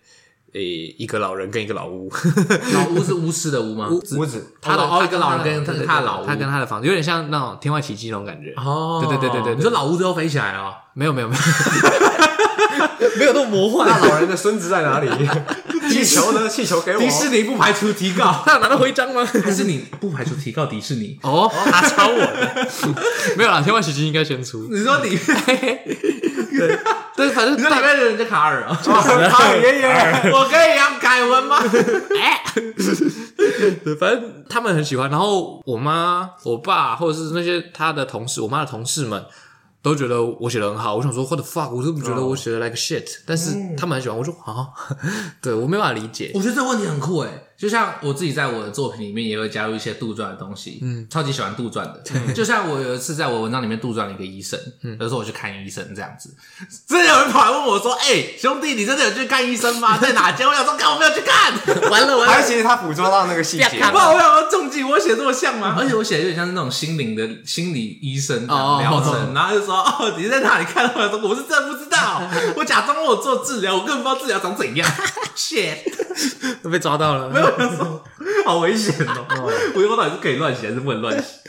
诶，一个老人跟一个老屋，<laughs> 老屋是巫师的屋吗？<laughs> 屋子，他的哦，一个老人跟他的老屋，他跟他的房子有点像那种天外奇迹那种感觉，哦，对对对对对，你说老屋最后飞起来了？没有没有没有，<laughs> 没有那么魔幻。那老人的孙子在哪里？气球呢？气球给我。迪士尼不排除提告，<laughs> 他有拿到徽章吗？<laughs> 还是你不排除提告迪士尼？哦，他抄我的。<laughs> 没有啦，天外奇迹应该先出。你说你？对对，反正你说里面的人叫卡尔啊，卡尔爷爷，我可以养凯文吗？哎，对，反正他们很喜欢。然后我妈、我爸，或者是那些他的同事，我妈的同事们。都觉得我写的很好，我想说 what the fuck，我都不觉得我写的 like shit，但是他们很喜欢，我说啊，<laughs> 对我没办法理解，我觉得这个问题很酷诶。就像我自己在我的作品里面也会加入一些杜撰的东西，嗯，超级喜欢杜撰的。<laughs> 就像我有一次在我文章里面杜撰了一个医生，嗯，有时候我去看医生这样子，<laughs> 真的有人跑来问我说：“哎，兄弟，你真的有去看医生吗？在哪间？”我想说：“干，我没有去看。<laughs> ”完了完了，还其实他捕捉到那个细节，不知道我想说中计，我写这么像吗？而且我写的有点像是那种心灵的心理医生疗程，然后就说：“哦，你在哪里看到？”我说：“我是真的不知道，我假装我做治疗，我根本不知道治疗长怎样。” shit，都被抓到了，没有人说。<laughs> 好危险哦！<laughs> 我以后到底是可以乱写还是不能乱写？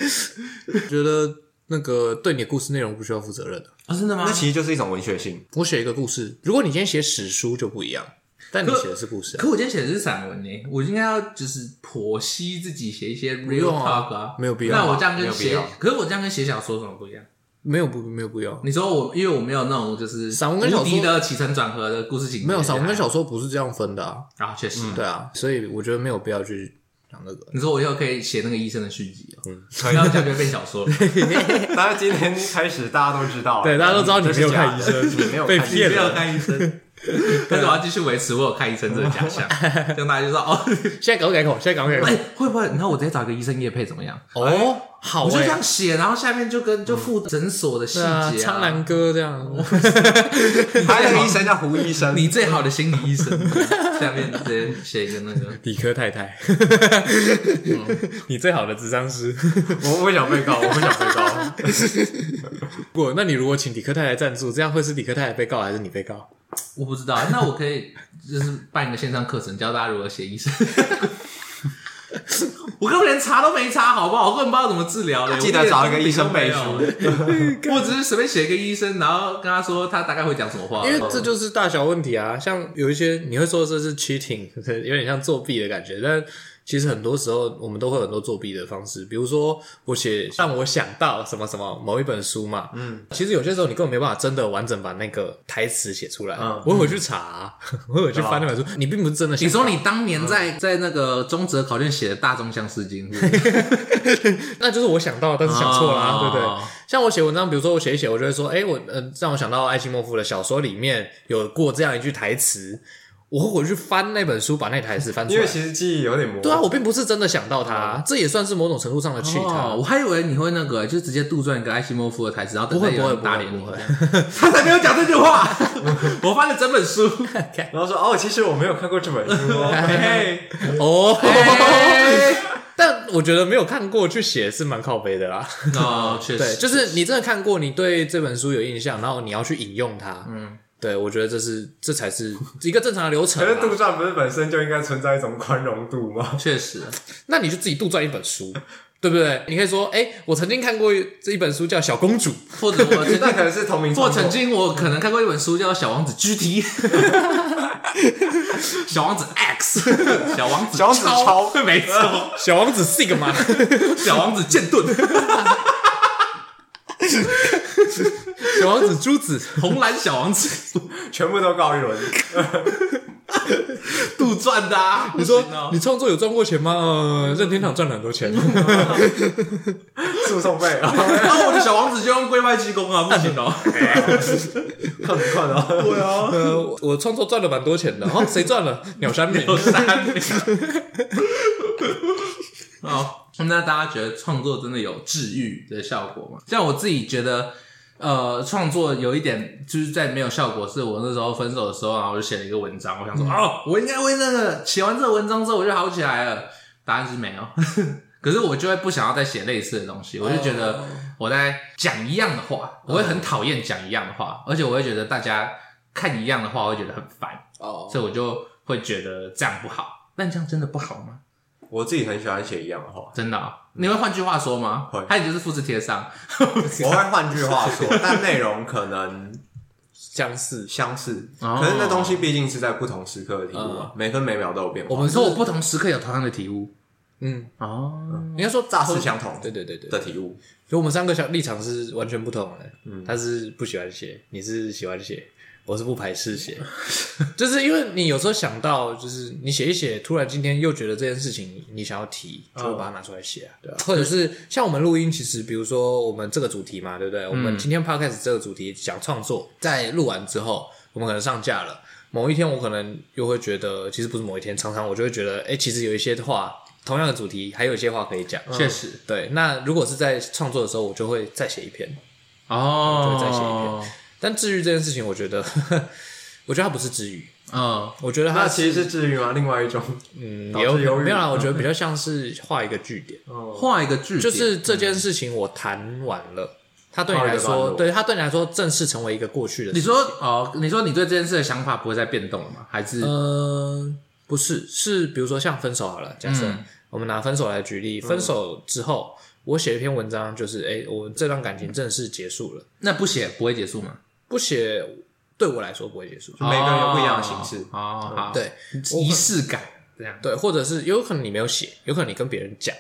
觉得那个对你的故事内容不需要负责任的啊？真的吗？那其实就是一种文学性。我写一个故事，如果你今天写史书就不一样，但你写的是故事。可我今天写的是散文呢，我应该要就是剖析自己写一些 real talk 啊，没有必要。那我这样跟写，可是我这样跟写小说什么不一样？没有不没有不要。你说我，因为我没有那种就是散文跟小说的起承转合的故事情节，没有散文跟小说不是这样分的啊。啊，确实，对啊，所以我觉得没有必要去讲那个。你说我以后可以写那个医生的续集哦，嗯，然后讲就变小说了。<laughs> <laughs> 大家今天开始，大家都知道，对，大家都知道你没有看医生，<laughs> 你没有被骗了，没有看医生。<laughs> 但是我要继续维持我有看医生这个假象，这样大家就说哦，现在赶快改口，现在赶快改口。哎，会不会？然后我直接找一个医生叶配怎么样？哦，好，我就这样写，然后下面就跟就附诊所的细节，苍兰哥这样。<laughs> 还有一个医生叫胡医生，你最好的心理医生。<laughs> 下面直接写一个那个理科太太，你最好的智商师。我不想被告，我不想被告。不，那你如果请理科太太赞助，这样会是理科太太被告还是你被告？我不知道，那我可以就是办一个线上课程，教大家如何写医生。<laughs> 我根本连查都没查，好不好？我根本不知道怎么治疗的。记得找一个医生背书。<laughs> 我只是随便写一个医生，然后跟他说他大概会讲什么话。因为这就是大小问题啊，像有一些你会说这是 cheating，<laughs> 有点像作弊的感觉，但。其实很多时候我们都会有很多作弊的方式，比如说我写让我想到什么什么某一本书嘛，嗯，其实有些时候你根本没办法真的完整把那个台词写出来，嗯，我会回去查、啊，<laughs> 我会回去翻那本书，你并不是真的想。你说你当年在、嗯、在那个中哲考卷写的《大众相思经》<laughs> 那就是我想到，但是想错了、啊，哦、对不对？像我写文章，比如说我写一写，我就会说，哎，我嗯、呃，让我想到艾西莫夫的小说里面有过这样一句台词。我会回去翻那本书，把那台词翻出来。因为其实记忆有点模糊。对啊，我并不是真的想到它，这也算是某种程度上的 cheat。我还以为你会那个，就直接杜撰一个艾希莫夫的台词，然后不会不会打脸你。<laughs> 他才没有讲这句话。<laughs> 我翻了整本书，<laughs> 然后说哦，其实我没有看过这本书哦。但我觉得没有看过去写是蛮靠背的啦。哦，确实。对，就是你真的看过，你对这本书有印象，然后你要去引用它。嗯。对，我觉得这是这才是一个正常的流程。可是杜撰不是本身就应该存在一种宽容度吗？<laughs> 确实，那你就自己杜撰一本书，对不对？你可以说，哎，我曾经看过这一本书叫《小公主》，或者我 <laughs> 那可能是同名。或曾经我可能看过一本书叫《小王子 GT》，<laughs> 小王子 X，小王子小王子超，没错，小王子 Sigma，小王子剑盾。小王子朱子，红蓝小王子，全部都告一轮，<laughs> 杜撰的。啊。你说你创作有赚过钱吗？呃，任天堂赚了很多钱，<laughs> 诉讼费啊。那我的小王子就用龟派气功啊，不行哦。看不看啊？对啊，我创作赚了蛮多钱的。哦，谁赚了？鸟山明。鸟山明。<laughs> 好，那大家觉得创作真的有治愈的效果吗？像我自己觉得。呃，创作有一点就是在没有效果，是我那时候分手的时候，然后我就写了一个文章，我想说，嗯、哦，我应该为那个写完这个文章之后我就好起来了。答案是没有，<laughs> 可是我就会不想要再写类似的东西，我就觉得我在讲一样的话，我会很讨厌讲一样的话，而且我会觉得大家看一样的话，我会觉得很烦，哦，所以我就会觉得这样不好。但这样真的不好吗？我自己很喜欢写一样的话，真的、哦。你会换句话说吗？会，还有就是复制贴上。<laughs> 我会换句话说，<laughs> 但内容可能相似，相似。可是那东西毕竟是在不同时刻的体悟啊，每分每秒都有变化。我们说我不同时刻有同样的体悟。嗯，哦，应该说乍是相同。对对对对的体悟，所以我们三个小立场是完全不同的。嗯，他是不喜欢写，你是喜欢写。我是不排斥写，<laughs> 就是因为你有时候想到，就是你写一写，突然今天又觉得这件事情你想要提，就会把它拿出来写啊，对啊。或者是像我们录音，其实比如说我们这个主题嘛，对不对？我们今天 podcast 这个主题讲创作，在录完之后，我们可能上架了。某一天，我可能又会觉得，其实不是某一天，常常我就会觉得，哎，其实有一些话，同样的主题，还有一些话可以讲。确实，对。那如果是在创作的时候，我就会再写一篇，哦，就会再写一篇。但治愈这件事情，我觉得，我觉得它不是治愈。嗯，我觉得它其实是治愈吗？另外一种，嗯，也有没有啦？我觉得 <laughs> 比较像是画一个句点，画一个句点，就是这件事情我谈完了，他对你来说，对他对你来说正式成为一个过去的。你说哦，你说你对这件事的想法不会再变动了吗？还是？嗯，不是，是比如说像分手好了，假设我们拿分手来举例，分手之后，我写一篇文章，就是哎，我这段感情正式结束了，那不写不会结束吗？不写对我来说不会结束，每个人有不一样的形式哦。好，对，仪式感这样，对，或者是有可能你没有写，有可能你跟别人讲，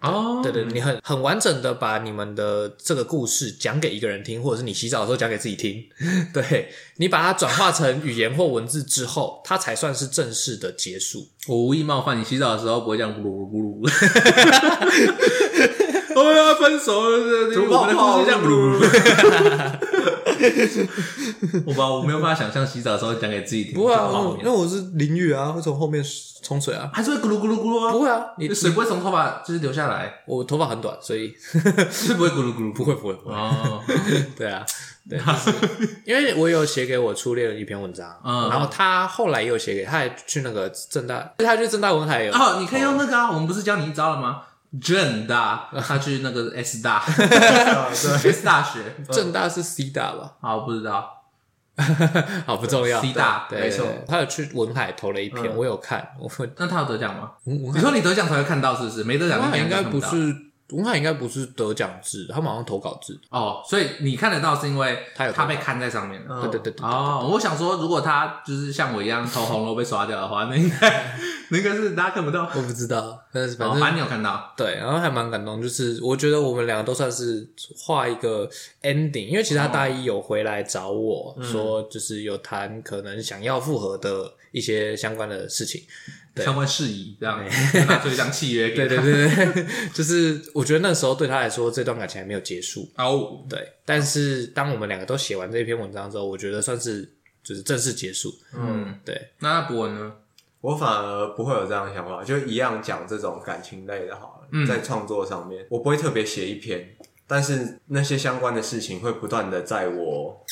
哦，对对，你很很完整的把你们的这个故事讲给一个人听，或者是你洗澡的时候讲给自己听。<laughs> 对，你把它转化成语言或文字之后，它才算是正式的结束。我无意冒犯你，洗澡的时候不会这样咕噜咕噜咕噜。<laughs> 我要分手了，我们的故事这样噜噜。<laughs> 我吧，我没有办法想象洗澡的时候讲给自己听。不会啊，因为我是淋浴啊，会从后面冲水啊，还是会咕噜咕噜咕噜啊。不会啊，你水不会从头发就是流下来。我头发很短，所以 <laughs> 是不会咕噜咕噜。不会不会不会。哦，<laughs> 对啊，对，因为我有写给我初恋的一篇文章，然后他后来也有写给，他还去那个正大，他去正大文海有。哦，你可以用那个啊，我们不是教你一招了吗？政大，<laughs> 他去那个 S 大，S 大学，正大是 C 大吧？啊，我不知道，<laughs> 好不重要。C 大，没错，他有去文海投了一篇，我有看，我那他有得奖吗？你说你得奖才会看到，是不是？没得奖应该不是。文海应该不是得奖制，他马上投稿制哦，所以你看得到是因为他有他被看在上面了。对对对对。哦，我想说，如果他就是像我一样投红楼被刷掉的话，那应该 <laughs> 那个是大家看不到。我不知道，但是反正反正你有看到。对，然后还蛮感动，就是我觉得我们两个都算是画一个 ending，因为其实他大一有回来找我说，就是有谈可能想要复合的一些相关的事情。相关事宜这样，拿出 <laughs> 一张契约给他。对对对对，<laughs> 就是我觉得那时候对他来说，这段感情还没有结束。哦，对。但是当我们两个都写完这篇文章之后，我觉得算是就是正式结束。嗯，对。那博文呢？我反而不会有这样的想法，就一样讲这种感情类的，好了，在创作上面，我不会特别写一篇，但是那些相关的事情会不断的在我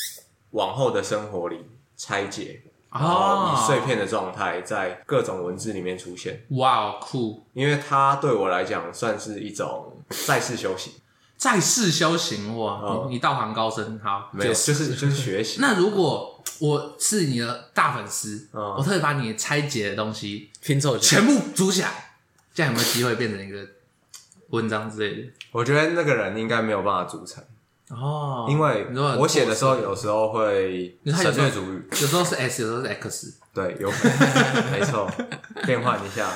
往后的生活里拆解。然后以碎片的状态在各种文字里面出现。哇，酷！因为它对我来讲算是一种再世修行。再世修行，哇！你道行高深，好，没有，就是就是学习。<laughs> 那如果我是你的大粉丝，我特别把你拆解的东西拼凑全部组起来，这样有没有机会变成一个文章之类的？我觉得那个人应该没有办法组成。哦，因为我写的时候有时候会省略主语，有时候是 S，有时候是 X，对，有可能，<laughs> 没错，变换一下，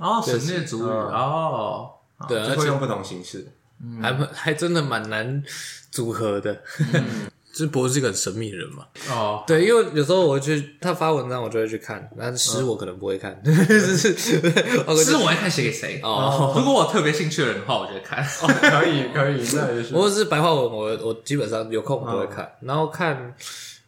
哦，省略主语，哦，对，会用不同形式，还还真的蛮难组合的。这博是一个很神秘的人嘛？哦，对，因为有时候我去他发文章，我就会去看，但是诗我可能不会看。<laughs> <laughs> 诗我会看写给谁？哦，如果我特别兴趣的人的话，我就会看。哦，可以，<laughs> 可以，那也是。如果是白话文，我我基本上有空我都会看，然后看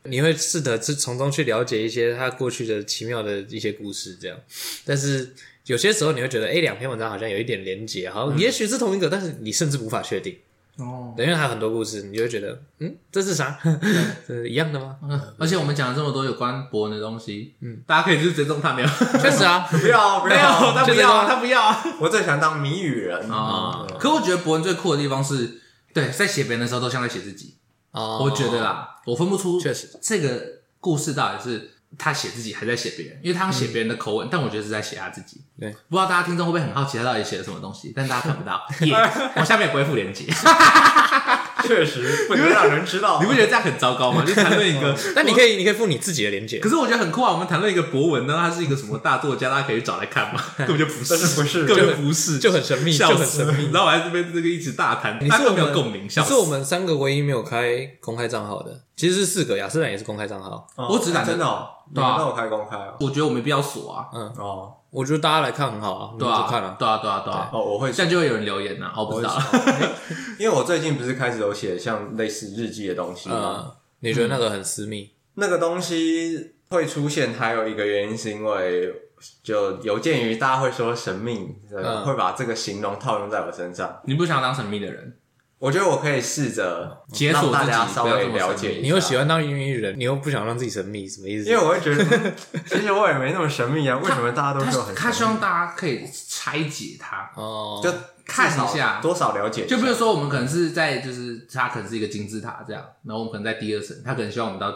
你会试着去从中去了解一些他过去的奇妙的一些故事，这样。但是有些时候你会觉得，哎，两篇文章好像有一点连结，好像也许是同一个，但是你甚至无法确定。哦，对，因为还有很多故事，你就会觉得，嗯，这是啥？<laughs> 这是一样的吗？嗯，而且我们讲了这么多有关博文的东西，嗯，大家可以去尊重他没有？<laughs> 确实啊，<laughs> 不要，不要，他不要，他不要。我最喜欢当谜语人啊！可我觉得博文最酷的地方是，对，在写别人的时候都像在写自己。哦，我觉得啦，我分不出，确实这个故事到底是。他写自己还在写别人，因为他要写别人的口吻，但我觉得是在写他自己。对，不知道大家听众会不会很好奇他到底写了什么东西，但大家 <laughs> 看不到，我下面也不会附链接。<laughs> 确实不能让人知道，你不觉得这样很糟糕吗？<laughs> 就谈论一个，但你可以，你可以附你自己的连接。可是我觉得很酷啊！我们谈论一个博文呢，他是一个什么大作家，大家可以找来看嘛？根本就不是，不是，根本就不是，就很神秘，就很神秘。然后我还这边这个一直大谈，你是有没有共鸣？你是我们三个唯一没有开公开账号的，其实是四个，亚斯兰也是公开账号，我只打真的。对啊，那我开公开啊！我觉得我没必要锁啊。嗯哦，我觉得大家来看很好啊。对啊，看了，对啊，对啊，对啊。哦，我会，这样就会有人留言呐。我不知道，<laughs> 因为我最近不是开始有写像类似日记的东西吗？你觉得那个很私密？那个东西会出现，还有一个原因是因为就有鉴于大家会说神秘，会把这个形容套用在我身上。你不想当神秘的人？我觉得我可以试着解锁大家稍微了解。你又喜欢当谜语人，你又不想让自己神秘，什么意思？<laughs> 因为我会觉得，其实我也没那么神秘啊。为什么大家都说很？他希望大家可以拆解他，哦，就看一下多少了解。就比如说，我们可能是在，就是他可能是一个金字塔这样，然后我们可能在第二层，他可能希望我们到。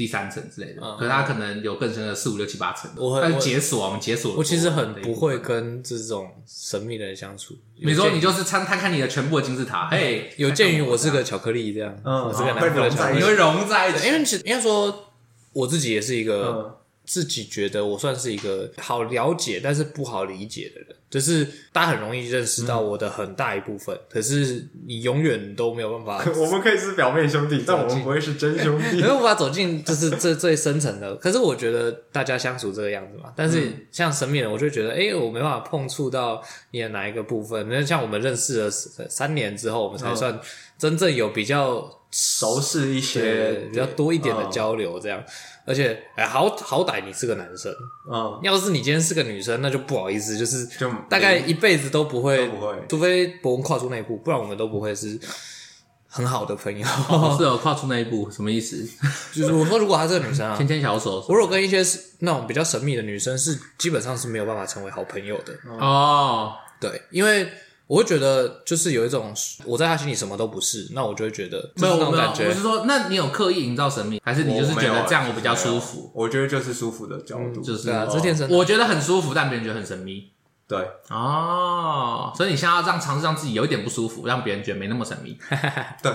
第三层之类的，可是他可能有更深的四五六七八层。我会解锁，我们解锁。我其实很不会跟这种神秘的人相处。比如说，你就是参看看你的全部的金字塔，嘿，有鉴于我是个巧克力这样，我是个南部的巧克力，你会融在一起。因为其实应该说，我自己也是一个自己觉得我算是一个好了解但是不好理解的人。就是大家很容易认识到我的很大一部分，可是你永远都没有办法。<laughs> 我们可以是表面兄弟，但我们不会是真兄弟，<laughs> 没有办法走进就是 <laughs> 最最深层的。可是我觉得大家相处这个样子嘛，但是像神秘人，我就觉得，哎，我没办法碰触到你的哪一个部分。那像我们认识了三年之后，我们才算真正有比较熟识一些，比较多一点的交流，这样。而且，哎，好好歹你是个男生，嗯，要是你今天是个女生，那就不好意思，就是就大概一辈子都不会，不会，除非博文跨出那一步，不然我们都不会是很好的朋友。哦，是有跨出那一步，什么意思？<laughs> 就是我说，如果她是个女生啊，牵牵小手，我如果跟一些是那种比较神秘的女生，是基本上是没有办法成为好朋友的。哦，对，因为。我会觉得就是有一种我在他心里什么都不是，那我就会觉得没有那种感觉。我是说，那你有刻意营造神秘，还是你就是觉得这样我比较舒服？我觉得就是舒服的角度，就是啊，这天生我觉得很舒服，但别人觉得很神秘。对哦，所以你现在要这样尝试让自己有一点不舒服，让别人觉得没那么神秘。对，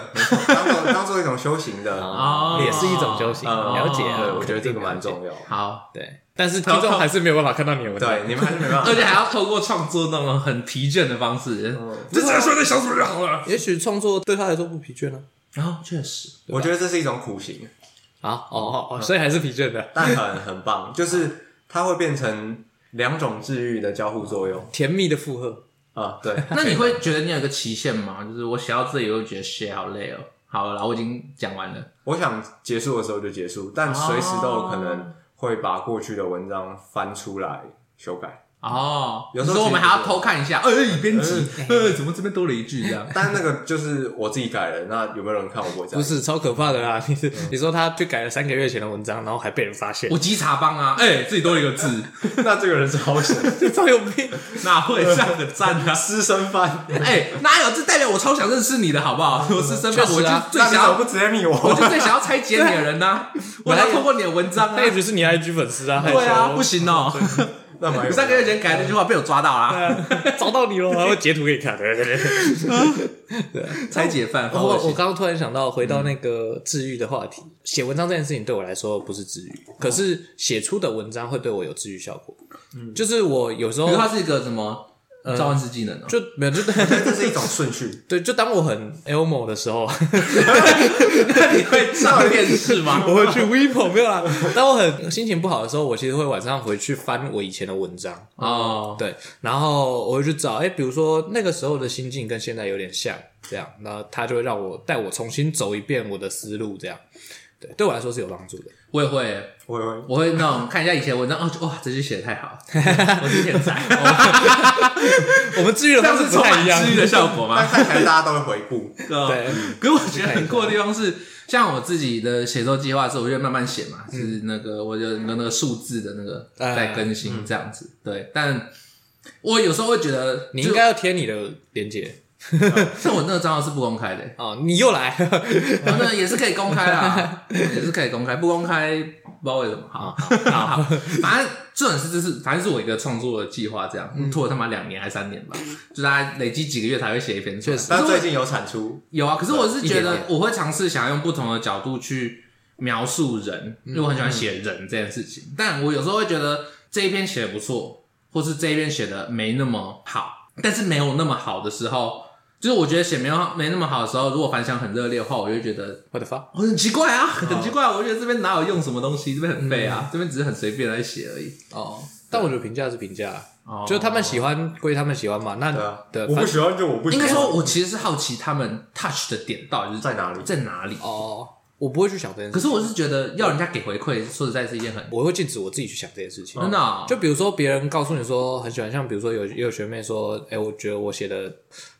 当做 <laughs> 当做一种修行的哦，也是一种修行。了解，对，我觉得这个蛮重要。好，对。但是听众还是没有办法看到你们，对，你们还是没办法，<laughs> 而且还要透过创作那种很疲倦的方式，就只要说在想什么就好了。也许创作对他来说不疲倦呢。然后确实，我觉得这是一种苦行啊，哦哦哦，所以还是疲倦的，但很很棒，就是它会变成两种治愈的交互作用，甜蜜的负荷啊。对，<laughs> 那你会觉得你有个期限吗？就是我写到这里，我就觉得写好累哦。好了，我已经讲完了，我想结束的时候就结束，但随时都有可能。会把过去的文章翻出来修改。哦，有时候我们还要偷看一下，哎，编辑，呃，怎么这边多了一句这样？但那个就是我自己改的，那有没有人看我不会这样？不是，超可怕的啦！<laughs> 你是你说他去改了三个月前的文章，然后还被人发现？我稽查帮啊，哎，自己多了一个字，<laughs> 那这个人是好神，<laughs> 超有病，哪会这样的赞啊？私生饭，哎，哪有？这代表我超想认识你的好不好？我私生饭，我就最想要不直接密我，我就最想要拆解你的人呐！我要通过你的文章啊，那也不是你 IG 粉丝啊？对啊，不行哦。你三个月前改那句话被我抓到啦，<laughs> 找到你了，<laughs> 然后截图给你看。对对对，拆解犯。我我刚刚突然想到，回到那个治愈的话题，写文章这件事情对我来说不是治愈，可是写出的文章会对我有治愈效果。嗯，就是我有时候，它是一个什么？召唤师技能就没有，就 <laughs> 这是一种顺序。<laughs> 对，就当我很 emo 的时候，那你会上电视吗？<laughs> 我会去 Weibo 没有啦。当我很心情不好的时候，我其实会晚上回去翻我以前的文章哦，对，然后我会去找，哎，比如说那个时候的心境跟现在有点像，这样，那他就会让我带我重新走一遍我的思路，这样。对，对我来说是有帮助的。我也会，我也会，我会那种看一下以前文章，哦，哇，这句写的太好，<laughs> 我是天才。我们治愈的方式不太一样，治愈的效果吗？但看起来大家都会回顾。<laughs> 对，可是我觉得很酷的地方是，像我自己的写作计划是，我就慢慢写嘛，是那个我就那个数字的那个在更新这样子。对，但我有时候会觉得，你应该要贴你的链接。<laughs> 像我那个账号是不公开的哦，你又来，那也是可以公开啦，也是可以公开，不公开不知道为什么。好，好，好，反正这种事就是，反正是我一个创作的计划，这样拖了他妈两年还三年吧，就大概累积几个月才会写一篇。确实，但最近有产出，有啊。可是我是觉得我会尝试想要用不同的角度去描述人，因为我很喜欢写人这件事情。但我有时候会觉得这一篇写的不错，或是这一篇写的没那么好，但是没有那么好的时候。就是我觉得写没有没那么好的时候，如果反响很热烈的话，我就觉得我的发，我很奇怪啊，很奇怪。我觉得这边哪有用什么东西，这边很废啊，这边只是很随便来写而已。哦，但我觉得评价是评价，就他们喜欢归他们喜欢嘛。那对，我不喜欢就我不喜欢。应该说，我其实是好奇他们 touch 的点到底是在哪里，在哪里。哦，我不会去想这件事。可是我是觉得要人家给回馈，说实在是一件很，我会禁止我自己去想这件事情。真的，就比如说别人告诉你说很喜欢，像比如说有有学妹说，哎，我觉得我写的。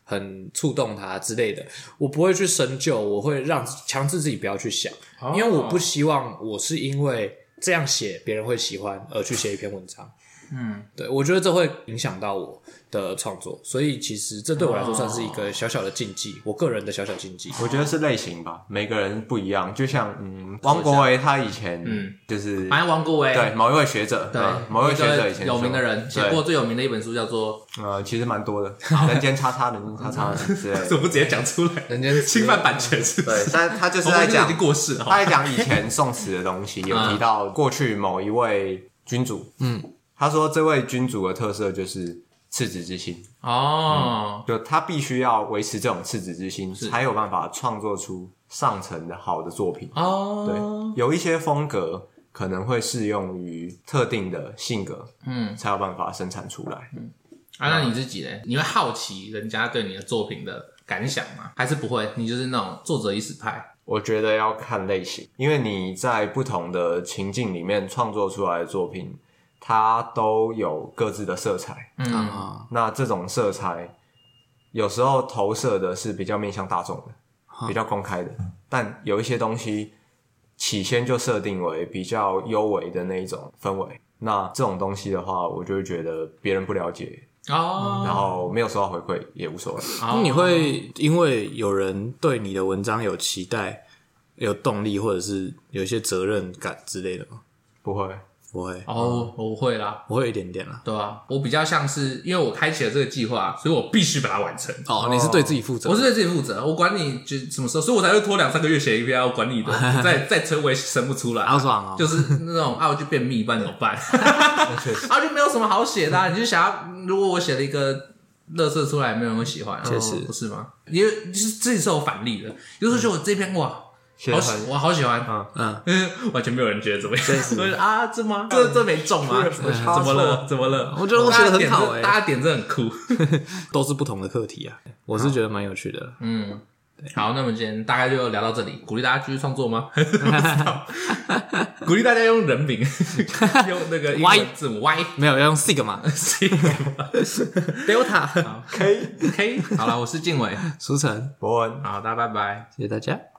很触动他之类的，我不会去深究，我会让强制自己不要去想，因为我不希望我是因为这样写别人会喜欢而去写一篇文章。嗯，对，我觉得这会影响到我的创作，所以其实这对我来说算是一个小小的禁忌，我个人的小小禁忌。我觉得是类型吧，每个人不一样。就像嗯，王国维他以前嗯，就是反正王国维对某一位学者，对某一位学者以前有名的人写过最有名的一本书叫做呃，其实蛮多的，<laughs> 人间叉叉人间叉叉 <laughs> 之类的，怎么不直接讲出来？人间侵犯版权是？对，但他就是在讲已经过世了，他在讲以前宋词的东西，<laughs> 有提到过去某一位君主，嗯。他说：“这位君主的特色就是赤子之心哦，就他必须要维持这种赤子之心，才有办法创作出上乘的好的作品。哦，对，有一些风格可能会适用于特定的性格，嗯，才有办法生产出来。嗯，啊，那你自己呢？你会好奇人家对你的作品的感想吗？还是不会？你就是那种作者意识派？我觉得要看类型，因为你在不同的情境里面创作出来的作品，它都有各自的色彩。嗯，那这种色彩有时候投射的是比较面向大众的，比较公开的，但有一些东西起先就设定为比较幽微的那一种氛围。那这种东西的话，我就会觉得别人不了解。哦，然后没有收到回馈也无所谓。那你会因为有人对你的文章有期待、有动力，或者是有一些责任感之类的吗？不会，不会。哦，我会啦，我会一点点啦。对啊，我比较像是因为我开启了这个计划，所以我必须把它完成。哦，你是对自己负责，我是对自己负责，我管你就什么时候，所以我才会拖两三个月写一篇，我管你的，<laughs> 再再催我也生不出来，好爽哦。就是那种啊，我就便秘，不然怎么办？<laughs> 啊，就没有什么好写的，你就想要，如果我写了一个垃圾出来，没有人会喜欢，确实不是吗？因为就是自己是有反例的，有时候觉得我这篇哇，好喜，我好喜欢，嗯嗯，<laughs> 完全没有人觉得怎么样，所以 <laughs> 啊，这吗？这这没中吗？<laughs> 怎么了？怎么了？我觉得我写的很好哎，大家点这很酷，都是不同的课题啊，我是觉得蛮有趣的，嗯。好，那么今天大概就聊到这里。鼓励大家继续创作吗？鼓励大家用人名，用那个 Y 字母 Y，没有要用 Sigma Delta K K。好了，我是静伟，书成，博文。好，大家拜拜，谢谢大家。